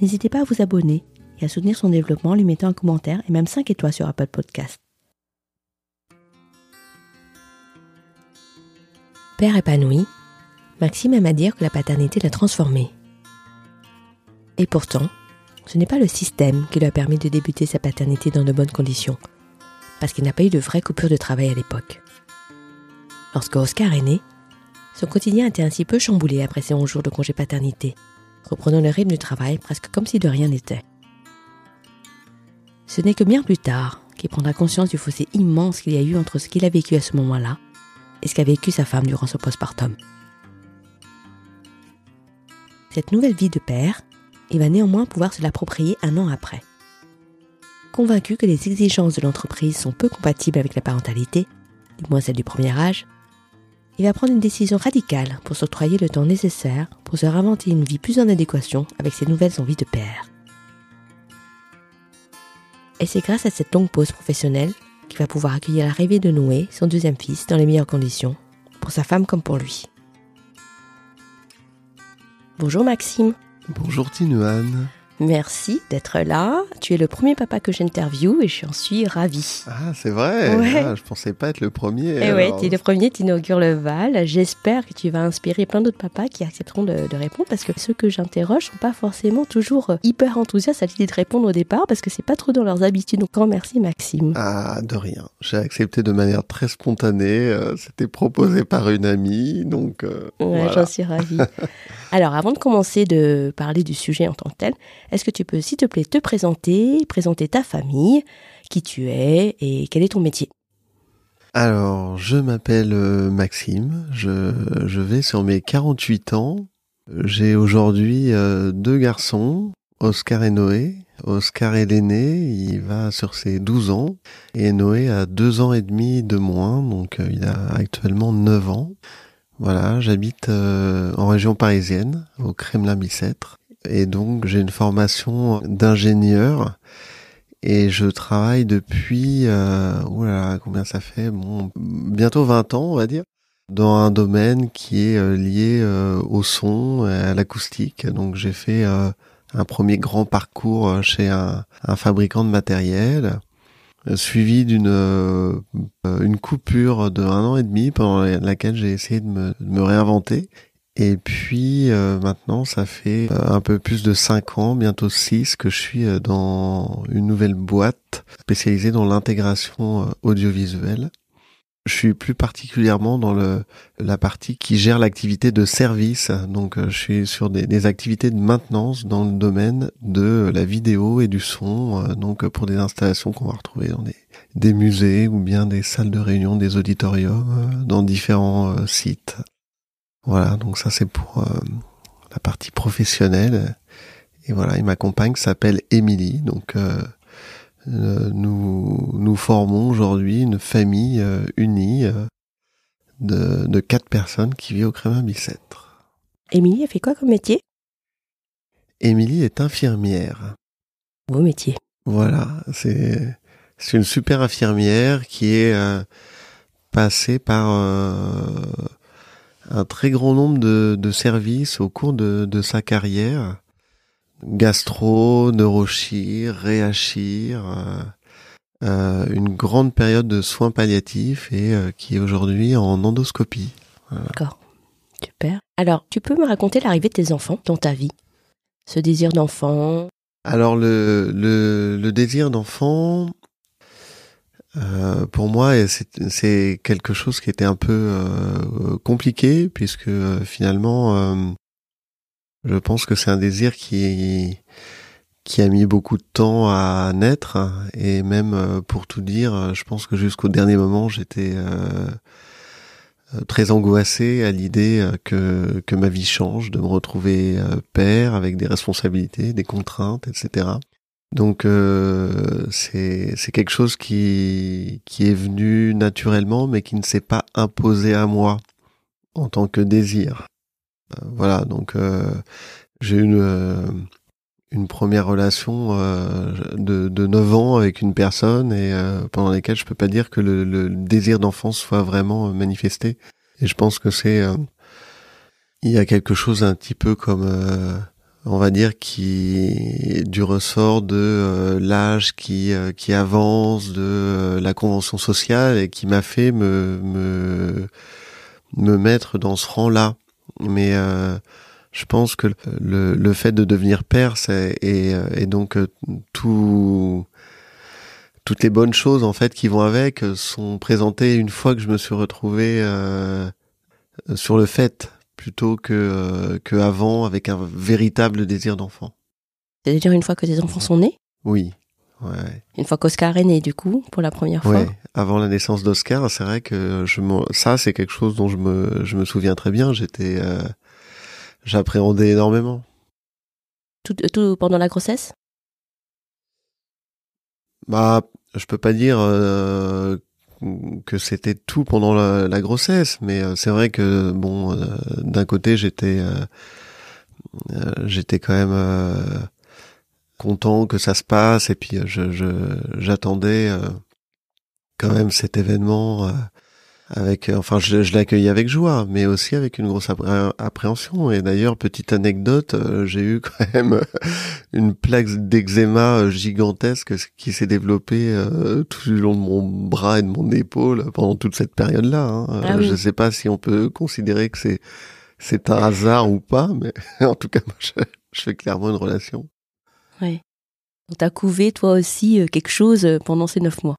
n'hésitez pas à vous abonner et à soutenir son développement en lui mettant un commentaire et même 5 étoiles sur Apple Podcast. Père épanoui, Maxime aime à dire que la paternité l'a transformé. Et pourtant, ce n'est pas le système qui lui a permis de débuter sa paternité dans de bonnes conditions, parce qu'il n'a pas eu de vraie coupure de travail à l'époque. Lorsque Oscar est né, son quotidien était ainsi peu chamboulé après ses 11 jours de congé paternité, reprenant le rythme du travail presque comme si de rien n'était. Ce n'est que bien plus tard qu'il prendra conscience du fossé immense qu'il y a eu entre ce qu'il a vécu à ce moment-là et ce qu'a vécu sa femme durant son postpartum. Cette nouvelle vie de père, il va néanmoins pouvoir se l'approprier un an après. Convaincu que les exigences de l'entreprise sont peu compatibles avec la parentalité, du moins celle du premier âge, il va prendre une décision radicale pour s'octroyer le temps nécessaire pour se réinventer une vie plus en adéquation avec ses nouvelles envies de père. Et c'est grâce à cette longue pause professionnelle qu'il va pouvoir accueillir l'arrivée de Noé, son deuxième fils, dans les meilleures conditions, pour sa femme comme pour lui. Bonjour Maxime. Bonjour Tinuan. Merci d'être là. Tu es le premier papa que j'interviewe et je suis ravie. Ah, c'est vrai Ouais. ah, Je pensais pas être le premier. Et ouais, alors. tu es le premier, tu inaugures le Val. J'espère que tu vas inspirer plein d'autres papas qui accepteront de, de répondre parce que ceux que j'interroge sont pas forcément toujours euh, hyper enthousiastes à l'idée de répondre au départ parce que c'est pas trop dans leurs habitudes. Donc, grand merci Maxime. Ah, de rien. J'ai accepté de manière très spontanée. euh, C'était proposé par une amie, donc euh, Ouais, voilà. j'en suis ravie. Alors, avant de commencer de parler du sujet en tant que tel, est-ce que tu peux, s'il te plaît, te présenter, présenter ta famille, qui tu es et quel est ton métier? Alors, je m'appelle euh, Maxime. Je, vais sur mes 48 ans. J'ai aujourd'hui euh, deux garçons, Oscar et Noé. Oscar est l'aîné, il va sur ses 12 ans. Et Noé a deux ans et demi de moins, donc euh, il a actuellement 9 ans. Voilà, j'habite en région parisienne, au Kremlin-Bicêtre. Et donc j'ai une formation d'ingénieur et je travaille depuis, euh, oulala, combien ça fait? Bon, bientôt 20 ans, on va dire, dans un domaine qui est euh, lié euh, au son, et à l'acoustique. Donc j'ai fait euh, un premier grand parcours chez un, fabricant de matériel, suivi d'une une coupure de un an et demi pendant laquelle j'ai essayé de me réinventer. Et puis euh, maintenant, ça fait euh, un peu plus de cinq ans, bientôt six, que je suis euh, dans une nouvelle boîte spécialisée dans l'intégration euh, audiovisuelle. Je suis plus particulièrement dans le, la partie qui gère l'activité de service. Donc, je suis sur des, des activités de maintenance dans le domaine de la vidéo et du son. Donc, pour des installations qu'on va retrouver dans des, des musées ou bien des salles de réunion, des auditoriums, dans différents sites. Voilà, donc ça c'est pour euh, la partie professionnelle. Et voilà, et ma compagne s'appelle Émilie. Donc euh, euh, nous nous formons aujourd'hui une famille unie de, de quatre personnes qui vit au Crémin Bicêtre. Émilie, elle fait quoi comme métier? Émilie est infirmière. Beau métier. Voilà, c'est c'est une super infirmière qui est euh, passée par euh, un très grand nombre de, de services au cours de, de sa carrière. Gastro, neurochir, réachir, euh, euh, une grande période de soins palliatifs et euh, qui est aujourd'hui en endoscopie. D'accord. Super. Alors, tu peux me raconter l'arrivée de tes enfants dans ta vie? Ce désir d'enfant? Alors le, le, le désir d'enfant, euh, pour moi, c'est quelque chose qui était un peu euh, compliqué puisque euh, finalement, euh, je pense que c'est un désir qui qui a mis beaucoup de temps à naître et même euh, pour tout dire, je pense que jusqu'au dernier moment, j'étais très angoissé à l'idée que que ma vie change, de me retrouver père avec des responsabilités, des contraintes, etc. Donc euh, c'est quelque chose qui qui est venu naturellement, mais qui ne s'est pas imposé à moi en tant que désir. Euh, voilà, donc euh, j'ai une euh, une première relation de, de 9 ans avec une personne et pendant lesquelles je peux pas dire que le, le désir d'enfance soit vraiment manifesté. Et je pense que c'est il y a quelque chose un petit peu comme on va dire, qui du ressort de euh, l'âge qui euh, qui avance, de euh, la convention sociale et qui m'a fait me me me mettre dans ce rang-là. Mais je pense que le, le fait de devenir père, et, et donc tout toutes les bonnes choses en fait qui vont avec sont présentées une fois que je me suis retrouvé sur le fait plutôt que, euh, que avant avec un véritable désir d'enfant. C'est-à-dire une fois que tes enfants sont nés? Oui. Ouais. Une fois qu'Oscar est né, du coup, pour la première fois? Ouais. Avant la naissance d'Oscar, c'est vrai que je ça, c'est quelque chose dont je me, je me souviens très bien. J'étais, euh, j'appréhendais énormément. Tout, tout pendant la grossesse? Bah, je peux pas dire euh, que c'était tout pendant la, grossesse, mais euh, c'est vrai que bon, euh, d'un côté j'étais euh, j'étais quand même content que ça se passe et puis je j'attendais quand même cet événement avec euh, enfin je, je l'accueillais avec joie mais aussi avec une grosse appréhension. Et d'ailleurs petite anecdote euh, j'ai eu quand même une plaque d'eczéma euh, gigantesque qui s'est développée tout le long de mon bras et de mon épaule pendant toute cette période là hein. ah je sais pas si on peut considérer que c'est c'est un hasard ou pas mais en tout cas moi, je, je fais clairement une relation. Ouais. Donc t'as couvé toi aussi quelque chose pendant ces neuf mois?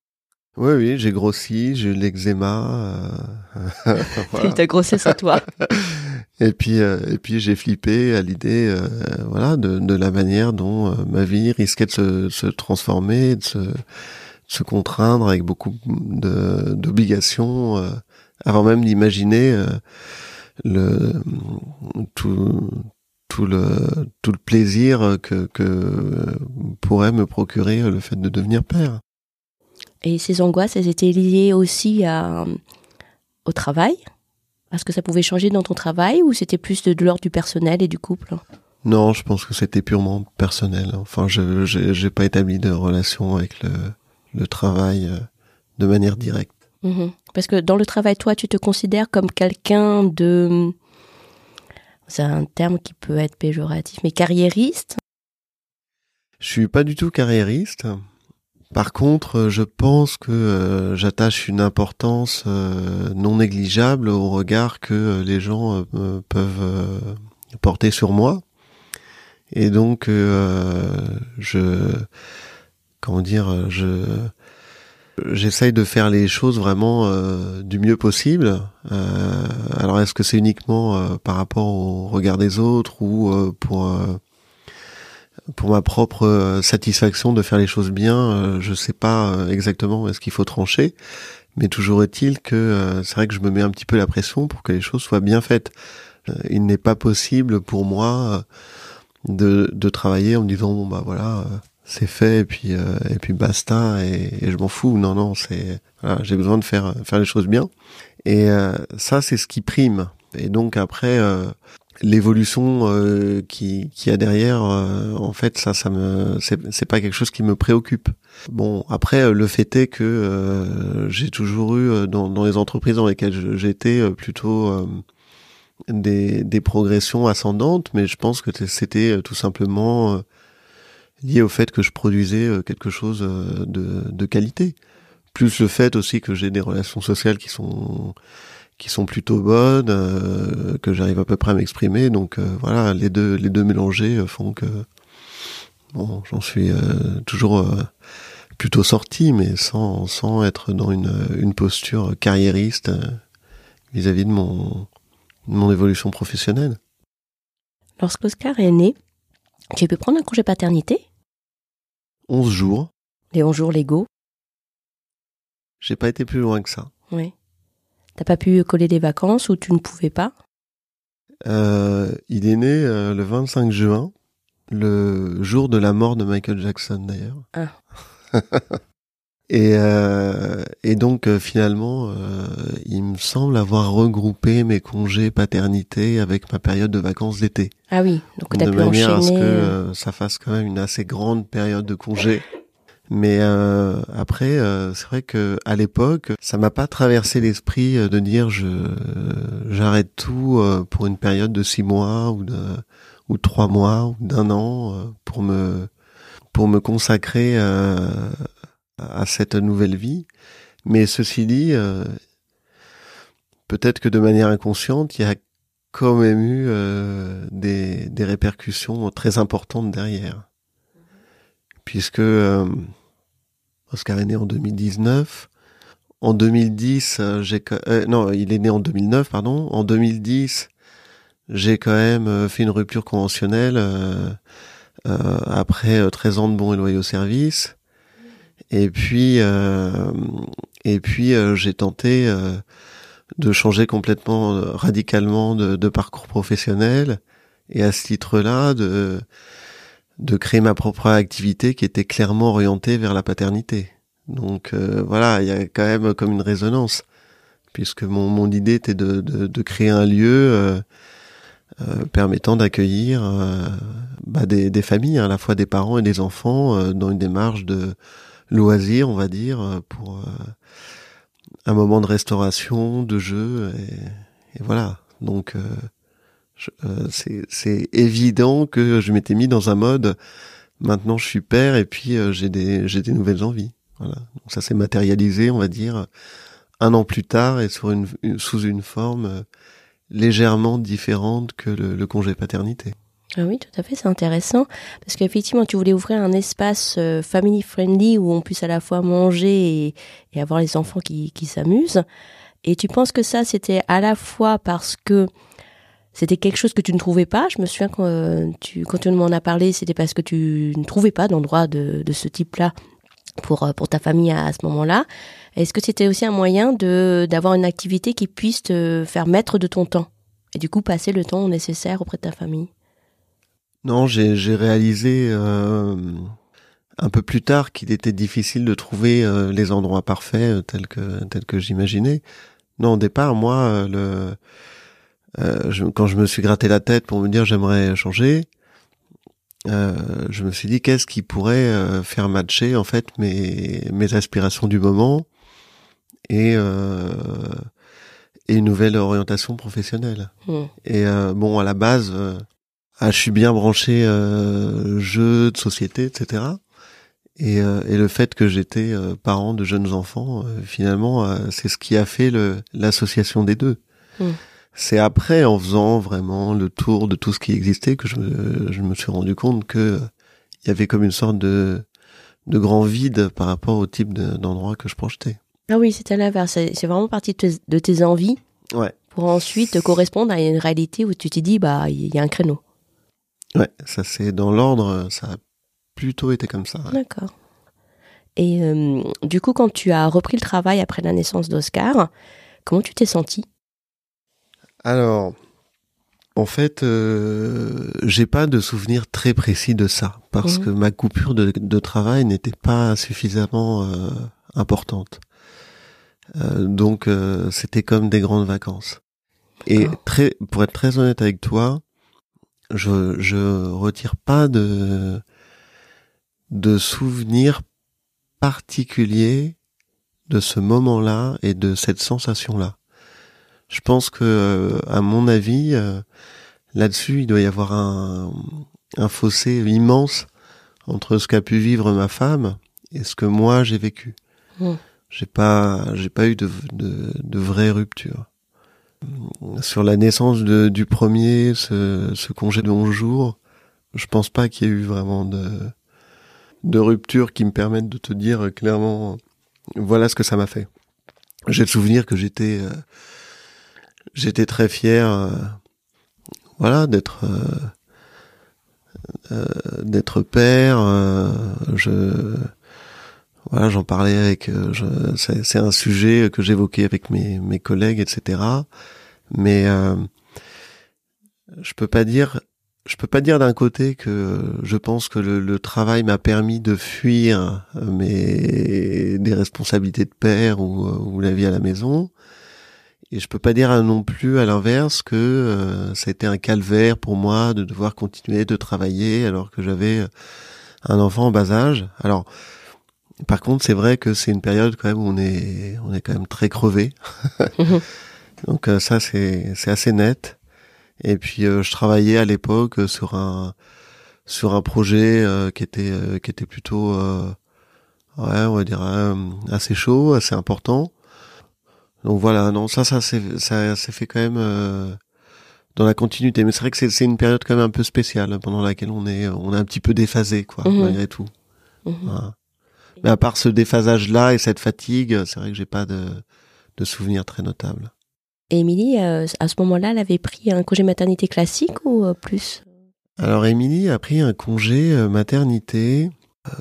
Oui, oui, j'ai grossi, j'ai eu l'eczéma. Euh... voilà. Ta grossesse à toi. et puis, euh, et puis j'ai flippé à l'idée, euh, voilà, de, de, la manière dont euh, ma vie risquait de se, se transformer, de se, de se, contraindre avec beaucoup d'obligations, euh, avant même d'imaginer le tout tout le tout le plaisir que que pourrait me procurer le fait de devenir père. Et ces angoisses, elles étaient liées aussi à, au travail Est-ce que ça pouvait changer dans ton travail ou c'était plus de, l'ordre du personnel et du couple? Non, je pense que c'était purement personnel. Enfin, je n'ai pas établi de relation avec le, le travail euh, de manière directe. Mhm. Parce que dans le travail, toi, tu te considères comme quelqu'un de... C'est un terme qui peut être péjoratif, mais carriériste? Je suis pas du tout carriériste. Par contre, euh, je pense que euh, j'attache une importance euh, non négligeable au regard que les gens peuvent porter sur moi. Et donc, je, comment dire, je, j'essaye de faire les choses vraiment du mieux possible. alors, est-ce que c'est uniquement par rapport au regard des autres ou pour pour ma propre euh, satisfaction de faire les choses bien, euh, je sais pas euh, exactement est-ce qu'il faut trancher, mais toujours est-il que c'est vrai que je me mets un petit peu la pression pour que les choses soient bien faites. il n'est pas possible pour moi de, de travailler en me disant bon bah voilà c'est fait et puis et puis basta et, je m'en fous. Non non c'est voilà, j'ai besoin de faire faire les choses bien et ça c'est ce qui prime. Et donc après l'évolution euh, qui qui a derrière euh, en fait ça ça me c'est pas quelque chose qui me préoccupe. Bon après euh, le fait est que j'ai toujours eu dans dans les entreprises dans lesquelles j'étais plutôt des des progressions ascendantes mais je pense que c'était tout simplement lié au fait que je produisais quelque chose de de qualité. Plus le fait aussi que j'ai des relations sociales qui sont qui sont plutôt bonnes, euh, que j'arrive à peu près à m'exprimer. Donc euh, voilà, les deux les deux mélangés font que bon, j'en suis toujours plutôt sorti, mais sans sans être dans une une posture carriériste vis-à-vis de mon de mon évolution professionnelle. Lorsqu'Oscar est né, tu as pu prendre un congé paternité? 11 jours. Les 11 jours légaux J'ai pas été plus loin que ça. Oui. T'as pas pu coller des vacances ou tu ne pouvais pas? Euh, Il est né euh, le 25 juin, le jour de la mort de Michael Jackson d'ailleurs. Ah. et, euh, et donc euh, finalement, il me semble avoir regroupé mes congés paternité avec ma période de vacances d'été. Ah oui, donc de t'as pu manière à ce que enchaîner. ça fasse quand même une assez grande période de congé. Mais euh, après, euh, c'est vrai que à l'époque, ça m'a pas traversé l'esprit euh, de dire je j'arrête tout euh, pour une période de six mois ou de ou trois mois ou d'un an euh, pour me pour me consacrer à cette nouvelle vie. Mais ceci dit, peut-être que de manière inconsciente, il y a quand même eu des, des répercussions très importantes derrière. Puisque euh, Oscar est né en 2019. En 2010, euh, j'ai euh, non, il est né en 2009, pardon. En 2010, j'ai quand même euh, fait une rupture conventionnelle euh, après euh, 13 ans de bons et loyaux services. Et puis, euh, et puis j'ai tenté de changer complètement, radicalement de, de parcours professionnel, et à ce titre-là, de de créer ma propre activité qui était clairement orientée vers la paternité. Donc euh, voilà, il y a quand même comme une résonance, puisque mon, mon idée était de, de, créer un lieu euh, euh, permettant d'accueillir bah, des, familles, hein, à la fois des parents et des enfants, dans une démarche de loisir, on va dire, pour un moment de restauration, de jeu, et, et voilà. Donc euh, c'est évident que je m'étais mis dans un mode maintenant je suis père et puis euh, j'ai des j'ai des nouvelles envies voilà donc ça s'est matérialisé on va dire un an plus tard et sur une- sous une forme euh, légèrement différente que le, le congé paternité Ah oui, tout à fait, c'est intéressant. Parce qu'effectivement, tu voulais ouvrir un espace euh, family friendly où on puisse à la fois manger et, et avoir les enfants qui, qui s'amusent. Et tu penses que ça, c'était à la fois parce que c'était quelque chose que tu ne trouvais pas. Je me souviens quand euh, tu, m'en as parlé, c'était parce que tu ne trouvais pas d'endroit de, ce type-là pour, euh, pour ta famille à, ce moment-là. Est-ce que c'était aussi un moyen de d'avoir une activité qui puisse te faire maître de ton temps et du coup passer le temps nécessaire auprès de ta famille? Non j'ai réalisé euh, un peu plus tard qu'il était difficile de trouver les endroits parfaits tels que tels que j'imaginais non au départ moi le euh, je- quand je me suis gratté la tête pour me dire j'aimerais changer, euh, je me suis dit qu'est-ce qui pourrait euh, faire matcher en fait mes mes aspirations du moment et euh, et une nouvelle orientation professionnelle. Hmm. Et euh, bon à la base, euh, ah, je suis bien branché euh, jeux de société, etc. Et, euh, et le fait que j'étais euh, parent de jeunes enfants, euh, finalement, euh, c'est ce qui a fait l'association des deux. Mm. C'est après, en faisant vraiment le tour de tout ce qui existait, que je me, je me suis rendu compte que euh, il y avait comme une sorte de, de grand vide par rapport au type de- d'endroit que je projetais. Ah oui, c'est à l'inverse. C'est vraiment partie de tes, de tes envies Ouais. pour ensuite correspondre à une réalité où tu t'es dit, bah, il y a un créneau. Ouais, ça c'est dans l'ordre, ça a plutôt été comme ça. ouais. D'accord. Et euh, du coup, quand tu as repris le travail après la naissance d'Oscar, comment tu t'es senti Alors, en fait, euh, j'ai pas de souvenir très précis de ça parce Mhm. que ma coupure de, de travail n'était pas suffisamment euh, importante. Euh, donc, euh, c'était comme des grandes vacances. Et très, pour être très honnête avec toi, je je retire pas de de souvenirs particuliers de ce moment-là et de cette sensation-là. Je pense que, euh, à mon avis, euh, là-dessus, il doit y avoir un, un fossé immense entre ce qu'a pu vivre ma femme et ce que moi j'ai vécu. Mm. J'ai pas, j'ai pas eu de, de, de vraie rupture. Sur la naissance de, du premier, ce, ce congé de 11 jours, je pense pas qu'il y ait eu vraiment de, de rupture qui me permettent de te dire clairement voilà ce que ça m'a fait. J'ai le souvenir que j'étais euh, j'étais très fier euh, voilà d'être euh, d'être père je voilà j'en parlais avec c'est un sujet que j'évoquais avec mes mes collègues etc mais je peux pas dire je peux pas dire d'un côté que je pense que le, travail m'a permis de fuir euh, mes des responsabilités de père ou, euh, ou, la vie à la maison. Et je peux pas dire non plus à l'inverse que euh, ça a été un calvaire pour moi de devoir continuer de travailler alors que j'avais un enfant en bas âge. Alors, par contre, c'est vrai que c'est une période quand même où on est on est quand même très crevé. Mhm. Donc ça c'est c'est assez net. Et puis euh, je travaillais à l'époque euh, sur un sur un projet euh, qui était qui était plutôt ouais on va dire assez chaud, assez important. Donc voilà, non ça ça ça s'est fait quand même dans la continuité. Mais c'est vrai que c'est une période quand même un peu spéciale pendant laquelle on est on est un petit peu déphasé quoi mhm. malgré tout. Mhm. Mais à part ce déphasage là et cette fatigue, c'est vrai que j'ai pas de de souvenirs très notables. Et Émilie, euh, à ce moment-là, elle avait pris un congé maternité classique ou euh, plus? Alors Émilie a pris un congé euh, maternité,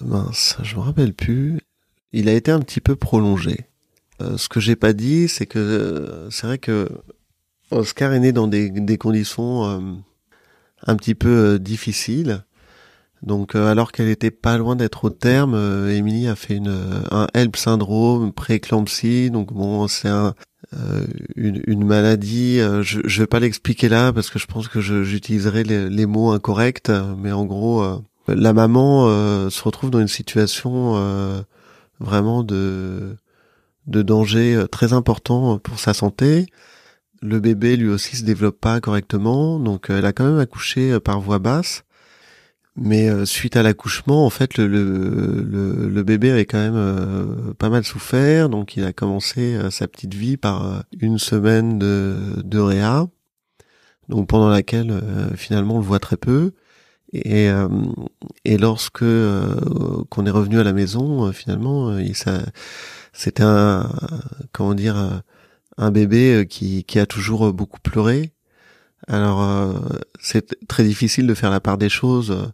mince, je me rappelle plus. Il a été un petit peu prolongé. Ce que j'ai pas dit, c'est que c'est vrai que Oscar est né dans des, des conditions un petit peu difficiles. Donc alors qu'elle était pas loin d'être au terme, Émilie a fait une, un HELP syndrome, prééclampsie. Donc bon, c'est un, euh, une, une, maladie, euh, je ne vais pas l'expliquer là parce que je pense que j'utiliserai les, les, mots incorrects, mais en gros, euh, la maman se retrouve dans une situation vraiment de, de danger très important pour sa santé. Le bébé lui aussi se développe pas correctement, donc elle a quand même accouché par voie basse. Mais euh, suite à l'accouchement, en fait, le, bébé avait quand même euh, pas mal souffert, donc il a commencé euh, sa petite vie par une semaine de, de réa, donc pendant laquelle finalement on le voit très peu. Et, et lorsque qu'on est revenu à la maison, finalement, il, c'était un comment dire un bébé qui, qui a toujours beaucoup pleuré alors, euh, c'est très difficile de faire la part des choses euh,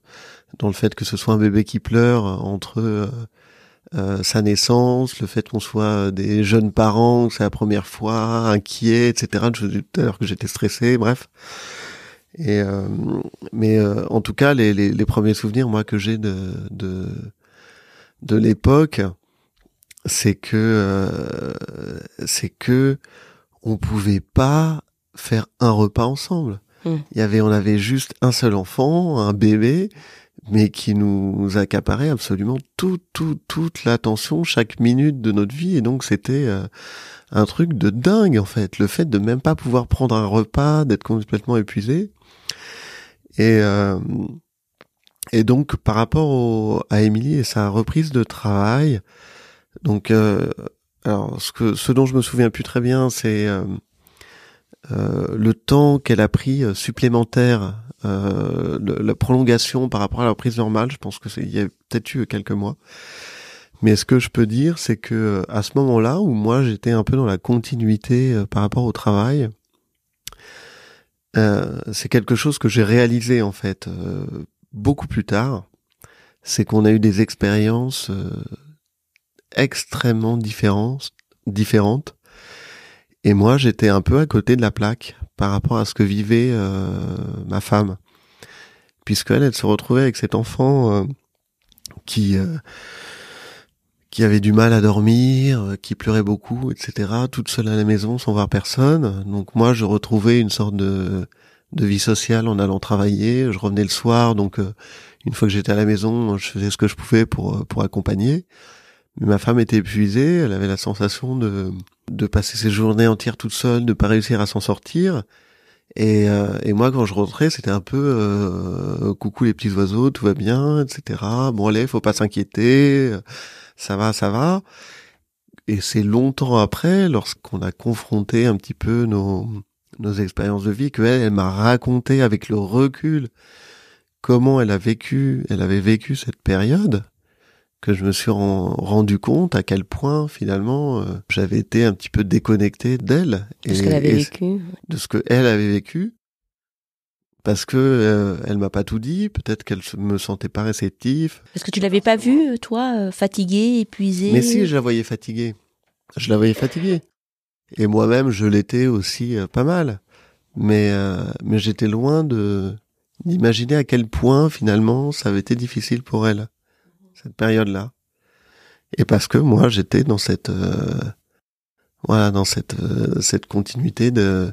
dans le fait que ce soit un bébé qui pleure entre euh, sa naissance, le fait qu'on soit des jeunes parents, que c'est la première fois, inquiets, etc. Je disais tout à l'heure que j'étais stressé, bref. Et mais en tout cas, les, les, les, premiers souvenirs, moi, que j'ai de de, de l'époque, c'est que c'est que on pouvait pas faire un repas ensemble. Hmm. Il y avait, on avait juste un seul enfant, un bébé, mais qui nous accaparait absolument tout, tout, toute l'attention, chaque minute de notre vie. Et donc c'était euh, un truc de dingue en fait, le fait de même pas pouvoir prendre un repas, d'être complètement épuisé. Et euh, et donc par rapport à Émilie et sa reprise de travail, donc euh, alors ce que ce dont je me souviens plus très bien, c'est euh, le temps qu'elle a pris euh, supplémentaire, euh, la prolongation par rapport à la reprise normale, je pense que c'est il y a peut-être eu quelques mois. Mais ce que je peux dire, c'est que à ce moment-là où moi j'étais un peu dans la continuité par rapport au travail, c'est quelque chose que j'ai réalisé en fait beaucoup plus tard. C'est qu'on a eu des expériences extrêmement différentes, différentes et moi, j'étais un peu à côté de la plaque par rapport à ce que vivait euh, ma femme, puisqu'elle, elle se retrouvait avec cet enfant euh, qui euh, qui avait du mal à dormir, qui pleurait beaucoup, etc. Toute seule à la maison, sans voir personne. Donc moi, je retrouvais une sorte de de vie sociale en allant travailler. Je revenais le soir, donc une fois que j'étais à la maison, je faisais ce que je pouvais pour pour accompagner. Ma femme était épuisée, elle avait la sensation de, de passer ses journées entières toute seule, de pas réussir à s'en sortir. Et, euh, et moi, quand je rentrais, c'était un peu euh, coucou les petits oiseaux, tout va bien, etc. Bon allez, faut pas s'inquiéter, ça va, ça va. Et c'est longtemps après, lorsqu'on a confronté un petit peu nos nos expériences de vie, que elle, elle m'a raconté avec le recul comment elle a vécu, elle avait vécu cette période, que je me suis rendu compte à quel point finalement euh, j'avais été un petit peu déconnecté d'elle de ce qu'elle avait vécu, de ce que elle avait vécu, parce que euh, elle m'a pas tout dit, peut-être qu'elle me sentait pas réceptif. Parce que tu l'avais pas vue, toi, euh, fatiguée, épuisée? Mais si, je la voyais fatiguée. Je la voyais fatiguée. Et moi-même, je l'étais aussi pas mal. Mais mais j'étais loin de d'imaginer à quel point finalement ça avait été difficile pour elle cette période-là. Et parce que moi, j'étais dans cette euh, voilà, dans cette euh, cette continuité de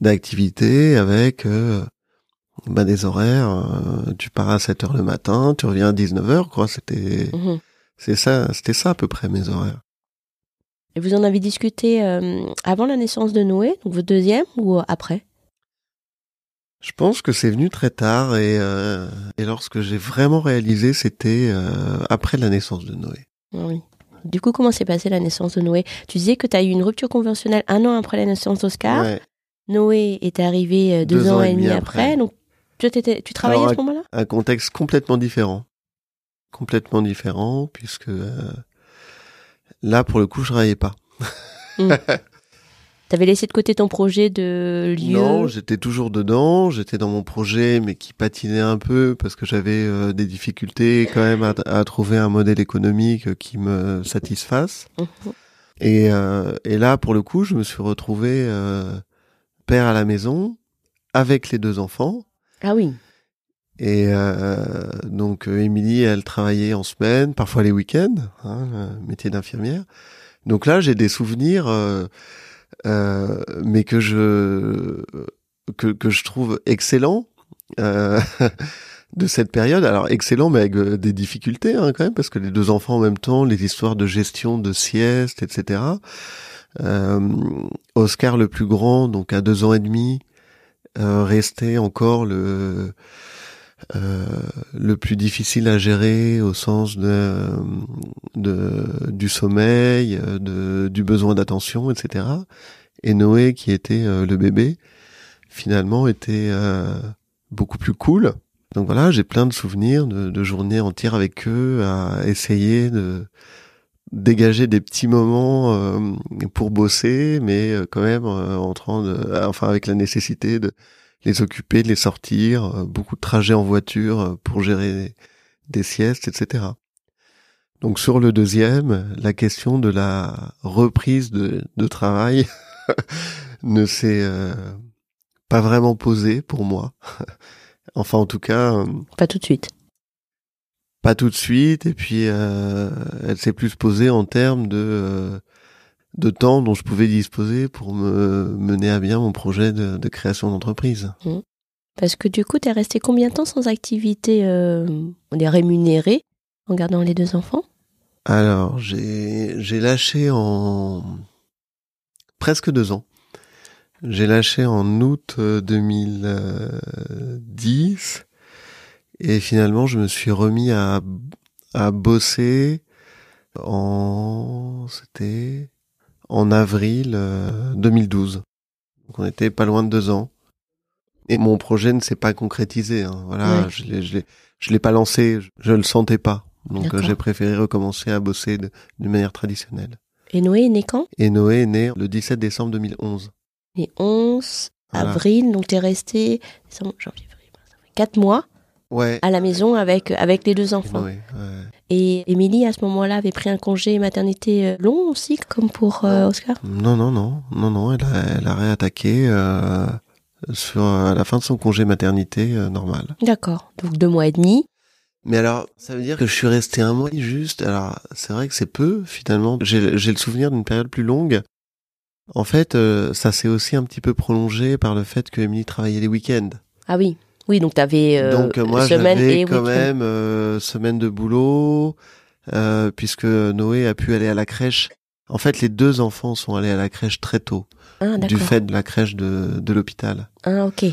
d'activité avec euh, bah, des horaires. tu pars à 7 heures le matin, tu reviens à 19 heures, quoi. C'était mhm. c'est ça, c'était ça à peu près mes horaires. Et vous en avez discuté avant la naissance de Noé, donc votre deuxième, ou après? Je pense que c'est venu très tard et, euh, et lorsque j'ai vraiment réalisé, c'était euh, après la naissance de Noé. Ah oui. Du coup, comment s'est passée la naissance de Noé? Tu disais que tu as eu une rupture conventionnelle un an après la naissance d'Oscar. Noé est arrivé euh, deux, ans, et demi après. Donc, tu, tu travaillais à ce moment-là? Un contexte complètement différent. Complètement différent, puisque là, pour le coup, je travaillais pas. Hmm. T'avais laissé de côté ton projet de lieu Non, j'étais toujours dedans. J'étais dans mon projet, mais qui patinait un peu parce que j'avais euh, des difficultés quand même à, trouver un modèle économique qui me satisfasse. Mhm. Et, euh, et, là, pour le coup, je me suis retrouvé euh, père à la maison avec les deux enfants. Ah oui. Et donc, Émilie, elle travaillait en semaine, parfois les week-ends, hein, métier d'infirmière. Donc là, j'ai des souvenirs euh, mais que je que, que je trouve excellent euh, de cette période. Alors excellent, mais avec euh, des difficultés hein, quand même, parce que les deux enfants en même temps, les histoires de gestion de sieste, etc. Euh, Oscar le plus grand, donc à deux ans et demi, euh, restait encore le le plus difficile à gérer au sens de, de du sommeil, de, du besoin d'attention, etc. Et Noé, qui était euh, le bébé, finalement était euh, beaucoup plus cool. Donc voilà, j'ai plein de souvenirs de, de, journées entières avec eux à essayer de dégager des petits moments pour bosser, mais quand même en train de, enfin avec la nécessité de les occuper, de les sortir, euh, beaucoup de trajets en voiture euh, pour gérer des siestes, etc. Donc sur le deuxième, la question de la reprise de, travail ne s'est euh, pas vraiment posée pour moi. enfin en tout cas... pas tout de suite. Pas tout de suite, et puis elle s'est plus posée en termes de de temps dont je pouvais disposer pour me mener à bien mon projet de, création d'entreprise. Mmh. Parce que du coup, tu es resté combien de temps sans activité euh, on est rémunérée en gardant les deux enfants? Alors, j'ai lâché en presque deux ans. J'ai lâché en août 2010 et finalement je me suis remis à, à bosser en c'était en avril 2012. Euh, Donc on était pas loin de deux ans. Et mon projet ne s'est pas concrétisé. Hein. Voilà, je l'ai, je l'ai, je l'ai pas lancé. Je, le sentais pas. Donc euh, j'ai préféré recommencer à bosser d'une manière traditionnelle. Et Noé est né quand? Et Noé est né le 17 décembre 2011. Et 11 avril, donc t'es resté janvier, février, quatre mois ouais. à la maison avec avec les deux enfants. ouais. Et Émilie, à ce moment-là, avait pris un congé maternité euh, long aussi, comme pour euh, Oscar? Non, non, non, non, non, elle a, elle a réattaqué euh, sur à la fin de son congé maternité normal. D'accord, donc deux mois et demi. Mais alors, ça veut dire que je suis resté un mois juste. Alors, c'est vrai que c'est peu, finalement. J'ai le souvenir d'une période plus longue. En fait, ça s'est aussi un petit peu prolongé par le fait que Émilie travaillait les week-ends. Ah oui. Oui, donc tu avais euh, donc moi j'avais quand même euh, semaine de boulot euh, puisque Noé a pu aller à la crèche. En fait, les deux enfants sont allés à la crèche très tôt ah, du fait de la crèche de, de l'hôpital. Ah ok.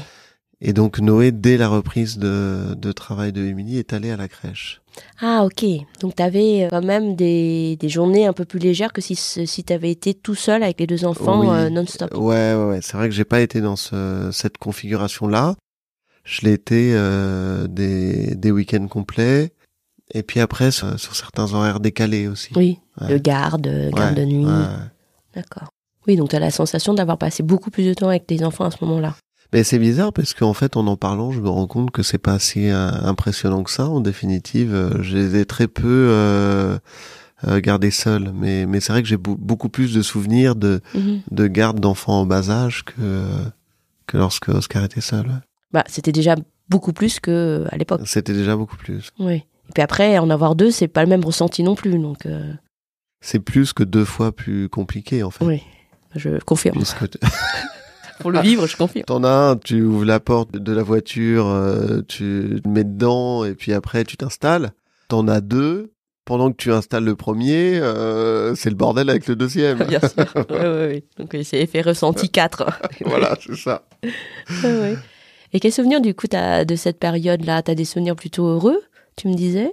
Et donc Noé, dès la reprise de, de travail de Émilie, est allé à la crèche. Ah ok, donc tu avais quand même des, des, journées un peu plus légères que si, si tu avais été tout seul avec les deux enfants euh, non-stop. Ouais, ouais, ouais. c'est vrai que j'ai pas été dans ce, cette configuration-là. Je l'ai été euh, des, des week-ends complets. Et puis après, sur, certains horaires décalés aussi. Oui, le garde, garde de nuit. D'accord. Oui, donc tu as la sensation d'avoir passé beaucoup plus de temps avec tes enfants à ce moment-là. Mais c'est bizarre parce qu'en fait, en en parlant, je me rends compte que c'est pas si euh, impressionnant que ça. En définitive, euh, je les ai très peu euh, euh gardés seuls. Mais, mais c'est vrai que j'ai beaucoup plus de souvenirs de, mhm. de garde d'enfants en bas âge que, que lorsque Oscar était seul. Bah, c'était déjà beaucoup plus que à l'époque. C'était déjà beaucoup plus. Oui. Et puis après, en avoir deux, c'est pas le même ressenti non plus. Donc. C'est plus que deux fois plus compliqué en fait. Oui, je confirme. pour le vivre, je confirme. T'en as un, tu ouvres la porte de la voiture, euh, tu te mets dedans et puis après tu t'installes. T'en as deux. Pendant que tu installes le premier, euh, c'est le bordel avec le deuxième. Bien sûr. Oui, oui, oui. Donc c'est effet ressenti 4. voilà, c'est ça. oui. Et quel souvenir du coup as de cette période-là? T'as des souvenirs plutôt heureux, tu me disais?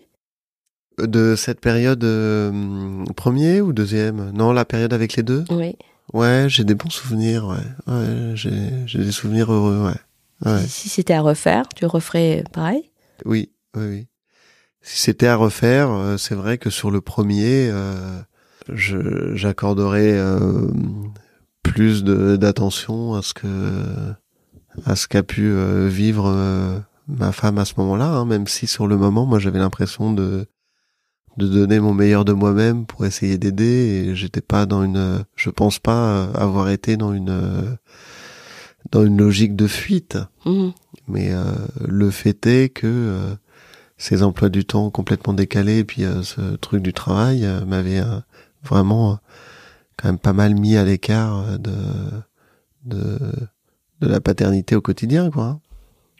De cette période euh, premier ou deuxième? Non, la période avec les deux? Oui. Ouais, j'ai des bons souvenirs, ouais. ouais j'ai, des souvenirs heureux, ouais. ouais. Si, c'était à refaire, tu referais pareil? Oui, oui, oui. Si c'était à refaire, euh, c'est vrai que sur le premier, euh, j'accorderais euh, plus d'attention à ce que à ce qu'a pu euh, vivre euh, ma femme à ce moment-là, hein, même si sur le moment, moi, j'avais l'impression de de donner mon meilleur de moi-même pour essayer d'aider et j'étais pas dans une je pense pas avoir été dans une dans une logique de fuite mmh. mais euh, le fait est que euh, ces emplois du temps complètement décalés et puis euh, ce truc du travail m'avait vraiment quand même pas mal mis à l'écart de de de la paternité au quotidien quoi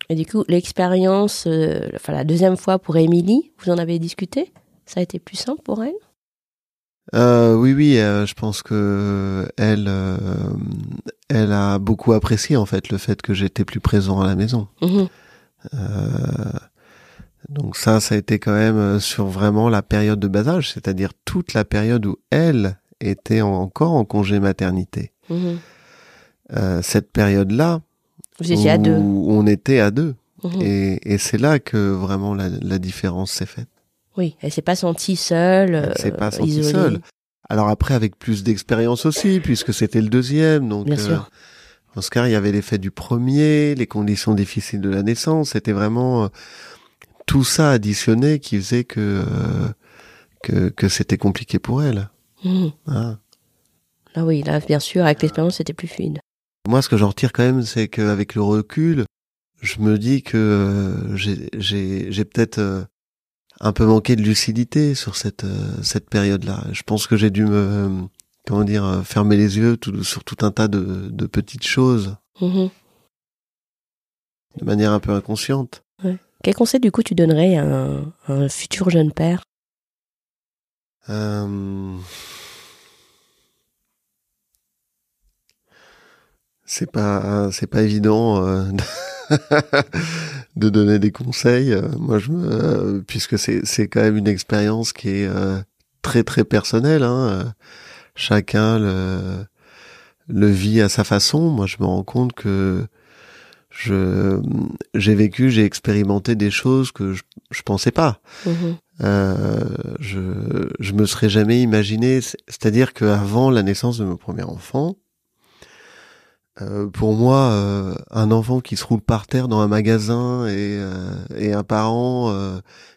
et du coup l'expérience enfin la deuxième fois pour Émilie vous en avez discuté? Ça a été plus simple pour elle? Euh, oui, oui, euh, je pense que elle, euh, elle a beaucoup apprécié en fait le fait que j'étais plus présent à la maison. Mhm. donc ça, ça a été quand même sur vraiment la période de bas âge, c'est-à-dire toute la période où elle était encore en congé maternité. Mhm. cette période-là, vous étiez à deux. On était à deux, mhm. et, et c'est là que vraiment la, la différence s'est faite. Oui, elle s'est pas sentie seule. Elle s'est pas sentie seule. Alors après, avec plus d'expérience aussi, puisque c'était le deuxième, donc. Bien sûr. Euh, Oscar, il y avait l'effet du premier, les conditions difficiles de la naissance. C'était vraiment euh, tout ça additionné qui faisait que euh, que, que c'était compliqué pour elle. Mmh. Ah. Là oui, là bien sûr, avec l'expérience, c'était plus fluide. Moi, ce que j'en retire quand même, c'est qu'avec le recul, je me dis que j'ai peut-être un peu manqué de lucidité sur cette euh, cette période-là. Je pense que j'ai dû me comment dire euh, fermer les yeux tout, sur tout un tas de, de petites choses mm-hmm. de manière un peu inconsciente. Ouais. Quel conseil du coup tu donnerais à un, un futur jeune père? Euh... C'est pas c'est pas évident. Euh, de donner des conseils. Moi, je me, euh, puisque c'est c'est quand même une expérience qui est euh, très très personnelle. Hein. Chacun le le vit à sa façon. Moi, je me rends compte que je j'ai vécu, j'ai expérimenté des choses que je, je pensais pas. Mmh euh, je je me serais jamais imaginé. C'est-à-dire qu'avant la naissance de mon premier enfant, euh, pour moi, euh, un enfant qui se roule par terre dans un magasin et, euh, et un parent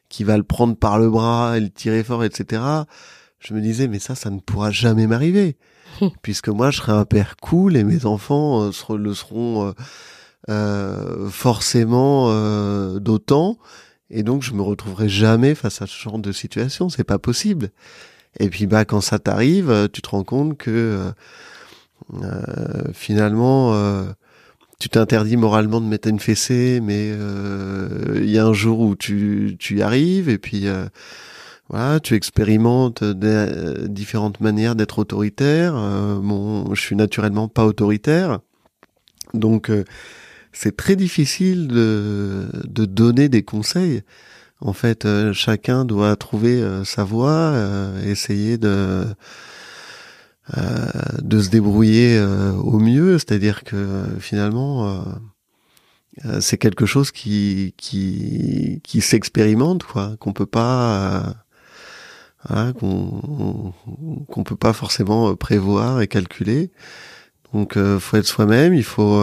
qui va le prendre par le bras et le tirer fort, etc. Je me disais, mais ça, ça ne pourra jamais m'arriver, puisque moi, je serai un père cool et mes enfants le seront forcément d'autant, et donc je me retrouverai jamais face à ce genre de situation. C'est pas possible. Et puis, bah, quand ça t'arrive, tu te rends compte que euh, finalement, euh, tu t'interdis moralement de mettre une fessée, mais euh, il y a un jour où tu, tu y arrives et puis voilà, tu expérimentes différentes manières d'être autoritaire. bon, je suis naturellement pas autoritaire, donc c'est très difficile de, de donner des conseils En fait, euh, chacun doit trouver euh, sa voie, euh, essayer de de se débrouiller au mieux. C'est-à-dire que finalement, c'est quelque chose qui qui qui s'expérimente, quoi. Qu'on peut pas qu'on qu'on peut pas forcément prévoir et calculer. Donc, faut être soi-même. Il faut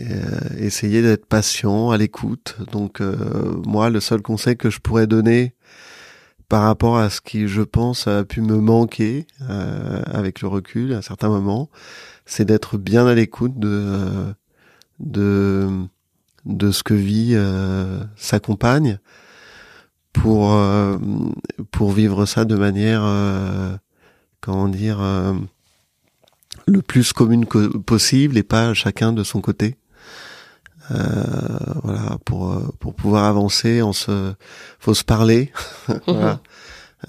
euh, essayer d'être patient, à l'écoute. Donc euh, moi, le seul conseil que je pourrais donner par rapport à ce qui, je pense, a pu me manquer euh, avec le recul à certains moments, c'est d'être bien à l'écoute de de de ce que vit sa compagne pour pour vivre ça de manière comment dire le plus commune possible et pas chacun de son côté. Euh, voilà, pour pour pouvoir avancer, on se faut se parler, voilà,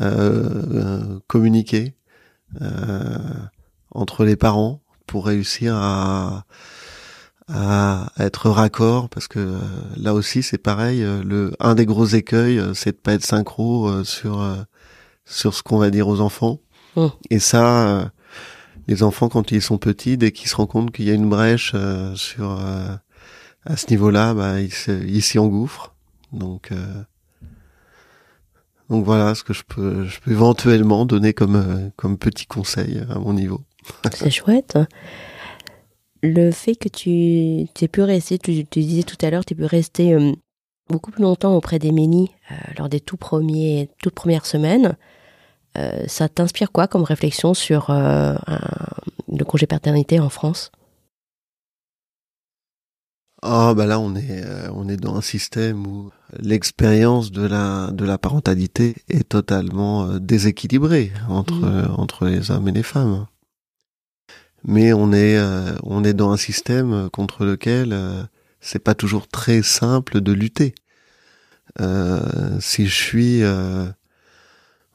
euh, communiquer euh, entre les parents pour réussir à à être raccord parce que là aussi c'est pareil le un des gros écueils c'est de pas être synchro sur sur ce qu'on va dire aux enfants. Mmh. et ça les enfants quand ils sont petits, dès qu'ils se rendent compte qu'il y a une brèche euh, sur euh, à ce niveau-là, bah, ils s'y engouffrent. Donc euh, donc voilà ce que je peux je peux éventuellement donner comme comme petit conseil à mon niveau. C'est chouette. Le fait que tu, tu pu rester, tu, disais tout à l'heure, tu pu rester beaucoup plus longtemps auprès d'Émilie lors des tout premiers, toutes premières semaines. Euh, ça t'inspire quoi comme réflexion sur euh, le congé paternité en France? Ah bah là on est euh, on est dans un système où l'expérience de la de la parentalité est totalement déséquilibrée entre mmh. entre les hommes et les femmes. Mais on est on est dans un système contre lequel c'est pas toujours très simple de lutter. si je suis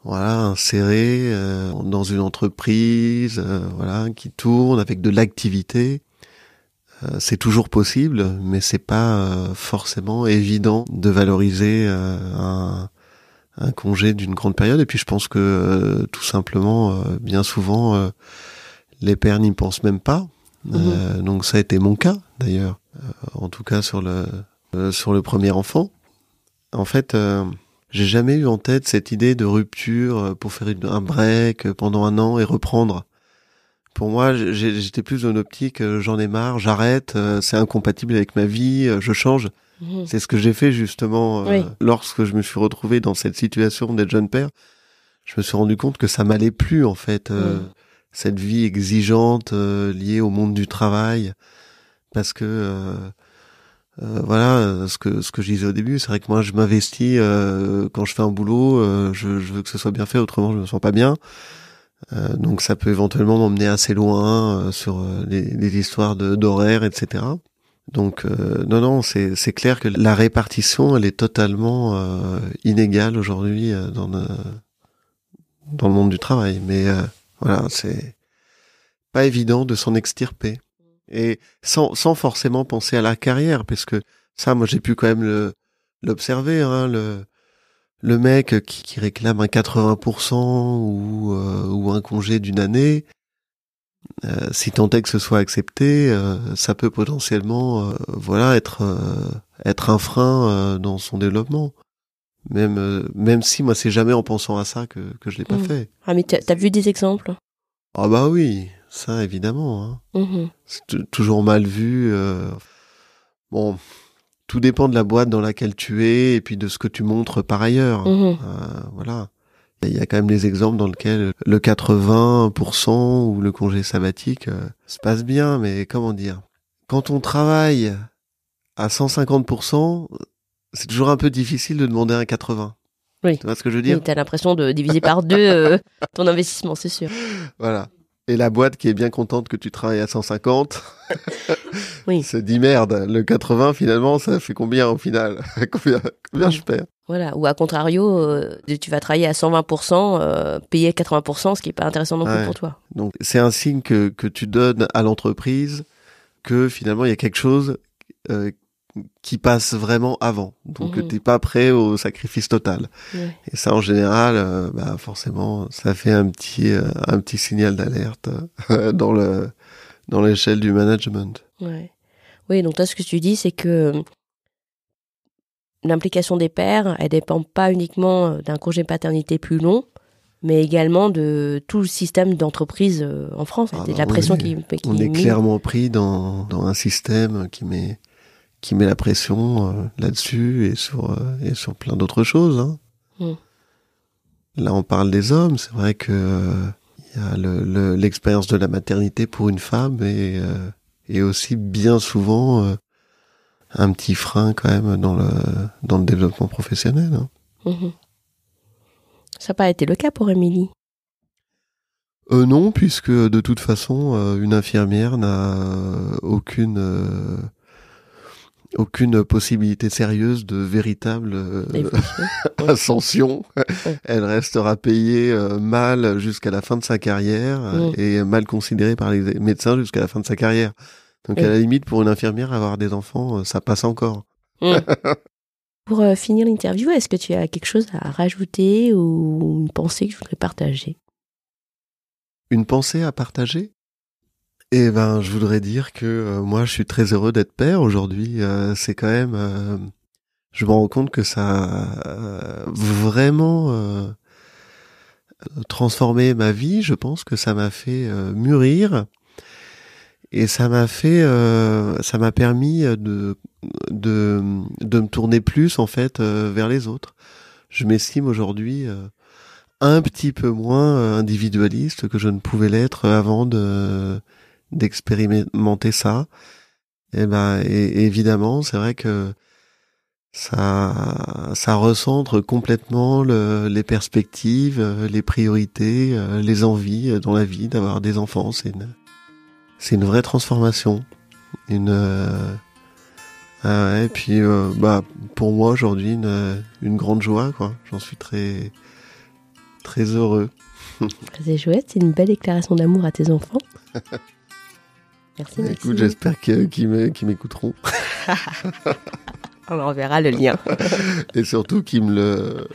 voilà inséré euh, dans une entreprise euh, voilà qui tourne avec de l'activité euh, c'est toujours possible mais c'est pas forcément évident de valoriser un, un, congé d'une grande période et puis je pense que tout simplement bien souvent les pères n'y pensent même pas mhm. donc ça a été mon cas d'ailleurs en tout cas sur le sur le premier enfant en fait j'ai jamais eu en tête cette idée de rupture euh, pour faire un break euh, pendant un an et reprendre. Pour moi, j'étais plus dans une optique, euh, j'en ai marre, j'arrête, c'est incompatible avec ma vie, je change. Mhm. C'est ce que j'ai fait justement lorsque je me suis retrouvé dans cette situation d'être jeune père. Je me suis rendu compte que ça m'allait plus en fait, mhm. cette vie exigeante liée au monde du travail, parce que euh, voilà euh, ce que ce que je disais au début c'est vrai que moi je m'investis euh, quand je fais un boulot je, je, veux que ce soit bien fait autrement je me sens pas bien donc ça peut éventuellement m'emmener assez loin sur les, les, histoires de d'horaires etc donc non non c'est clair que la répartition elle est totalement inégale aujourd'hui dans le, dans le monde du travail. Mais voilà c'est pas évident de s'en extirper. Et sans, sans forcément penser à la carrière, parce que ça, moi, j'ai pu quand même l'observer, hein, le le mec qui, qui réclame un 80% ou euh, ou un congé d'une année, euh, si tant est que ce soit accepté, euh, ça peut potentiellement, voilà, être être un frein dans son développement. Même même si moi, c'est jamais en pensant à ça que que je l'ai pas mmh. fait. Ah mais t'as as vu des exemples? Ah bah oui, ça, évidemment. Hein. Mmh c'est toujours mal vu. Bon, tout dépend de la boîte dans laquelle tu es et puis de ce que tu montres par ailleurs. Mmh euh, voilà. Il y a quand même des exemples dans lesquels le 80% ou le congé sabbatique euh, se passe bien, mais comment dire? Quand on travaille à 150%, c'est toujours un peu difficile de demander un 80. Oui. Tu vois ce que je veux dire? Tu as l'impression de diviser par deux euh, ton investissement, c'est sûr. Voilà. Et la boîte qui est bien contente que tu travailles à 150 oui. se dit merde, le 80 finalement ça fait combien au final combien, je perds Voilà, ou à contrario, euh, tu vas travailler à 120%, euh, payer 80%, ce qui est pas intéressant non plus pour toi. Donc c'est un signe que, que tu donnes à l'entreprise que finalement il y a quelque chose euh, qui passe vraiment avant. Donc Mhm. t'es pas prêt au sacrifice total. Et ça en général, euh, bah forcément, ça fait un petit euh, un petit signal d'alerte euh, dans le dans l'échelle du management. Ouais. Oui, donc toi, ce que tu dis, c'est que l'implication des pères, elle dépend pas uniquement d'un congé paternité plus long, mais également de tout le système d'entreprise en France, Ah et de bah, la on pression est- qui, qui On est mise. clairement pris dans dans un système qui met qui met la pression euh, là-dessus et sur euh, et sur plein d'autres choses. hein. Mm. Là, on parle des hommes. C'est vrai que euh, il y a le- le- l'expérience de la maternité pour une femme et et aussi bien souvent un petit frein quand même dans le dans le développement professionnel. hein. Mhm. Ça n'a pas été le cas pour Émilie? Euh, non, puisque de toute façon, une infirmière n'a aucune aucune possibilité sérieuse de véritable euh, ascension. Elle restera payée euh, mal jusqu'à la fin de sa carrière Mm. et mal considérée par les médecins jusqu'à la fin de sa carrière. Donc Mm. à la limite, pour une infirmière, avoir des enfants, euh, ça passe encore. Mm. Pour euh, finir l'interview, est-ce que tu as quelque chose à rajouter ou une pensée que je voudrais partager? Une pensée à partager? Eh ben, je voudrais dire que euh, moi, je suis très heureux d'être père aujourd'hui. Euh, c'est quand même, euh, je me rends compte que ça a euh, vraiment euh, transformé ma vie. Je pense que ça m'a fait euh, mûrir et ça m'a fait, ça m'a permis de de de me tourner plus en fait vers les autres. Je m'estime aujourd'hui. un petit peu moins individualiste que je ne pouvais l'être avant de d'expérimenter ça. Et ben et, évidemment, c'est vrai que ça ça recentre complètement le- les perspectives, euh, les priorités, euh, les envies euh, dans la vie d'avoir des enfants. C'est une c'est une vraie transformation, une euh, ah ouais, et puis euh, bah pour moi aujourd'hui une une grande joie quoi. J'en suis très très heureux. C'est chouette, c'est une belle déclaration d'amour à tes enfants. Merci Maxime. Écoute, j'espère qu'ils m'é- qu'ils m'écouteront On enverra le lien. et surtout qu'ils me le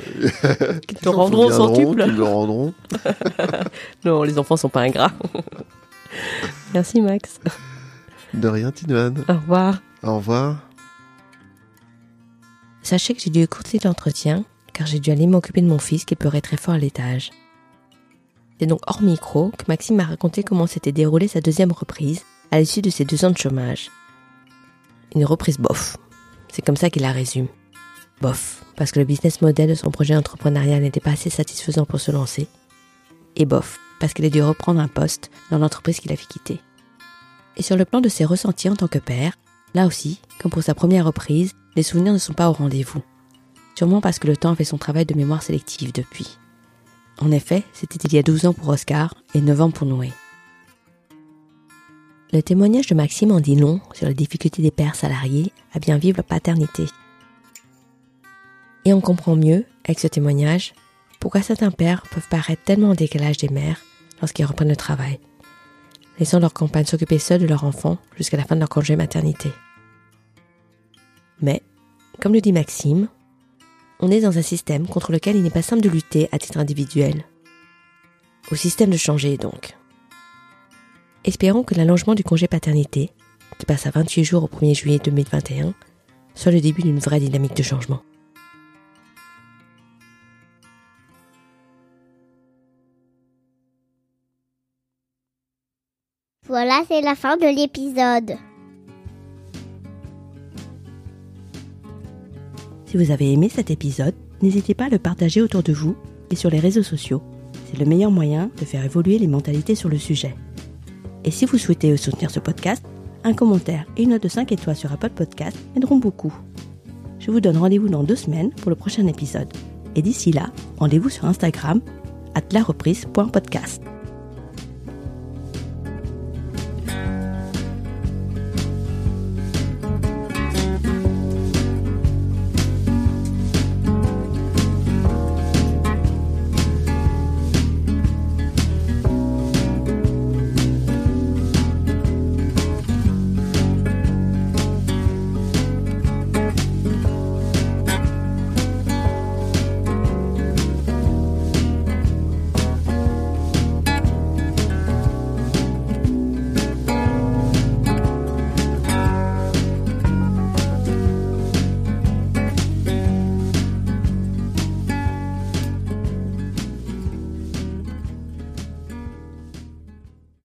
Qu'ils te rendront souviendront, centuple. qu'ils me le rendront. Non, les enfants sont pas ingrats. Merci Max. De rien, Tinoane. Au revoir. Au revoir. Sachez que j'ai dû écouter l'entretien car j'ai dû aller m'occuper de mon fils qui pleurait très fort à l'étage. C'est donc hors micro que Maxime m'a raconté comment s'était déroulée sa deuxième reprise à l'issue de ses deux ans de chômage. Une reprise bof. C'est comme ça qu'il la résume. Bof, parce que le business model de son projet entrepreneurial n'était pas assez satisfaisant pour se lancer. Et bof, parce qu'il a dû reprendre un poste dans l'entreprise qu'il avait quittée. Et sur le plan de ses ressentis en tant que père, là aussi, comme pour sa première reprise, les souvenirs ne sont pas au rendez-vous. Sûrement parce que le temps a fait son travail de mémoire sélective depuis. En effet, c'était il y a 12 ans pour Oscar et 9 ans pour Noé. Le témoignage de Maxime en dit long sur les difficultés des pères salariés à bien vivre la paternité. Et on comprend mieux, avec ce témoignage, pourquoi certains pères peuvent paraître tellement en décalage des mères lorsqu'ils reprennent le travail, laissant leur compagne s'occuper seule de leur enfant jusqu'à la fin de leur congé maternité. Mais, comme le dit Maxime, on est dans un système contre lequel il n'est pas simple de lutter à titre individuel. Au système de changer donc. Espérons que l'allongement du congé paternité, qui passe à 28 jours au 1er juillet 2021, soit le début d'une vraie dynamique de changement. Voilà, c'est la fin de l'épisode. Si vous avez aimé cet épisode, n'hésitez pas à le partager autour de vous et sur les réseaux sociaux. C'est le meilleur moyen de faire évoluer les mentalités sur le sujet. Et si vous souhaitez soutenir ce podcast, un commentaire et une note de 5 étoiles sur Apple Podcast m'aideront beaucoup. Je vous donne rendez-vous dans deux semaines pour le prochain épisode. Et d'ici là, rendez-vous sur Instagram, at.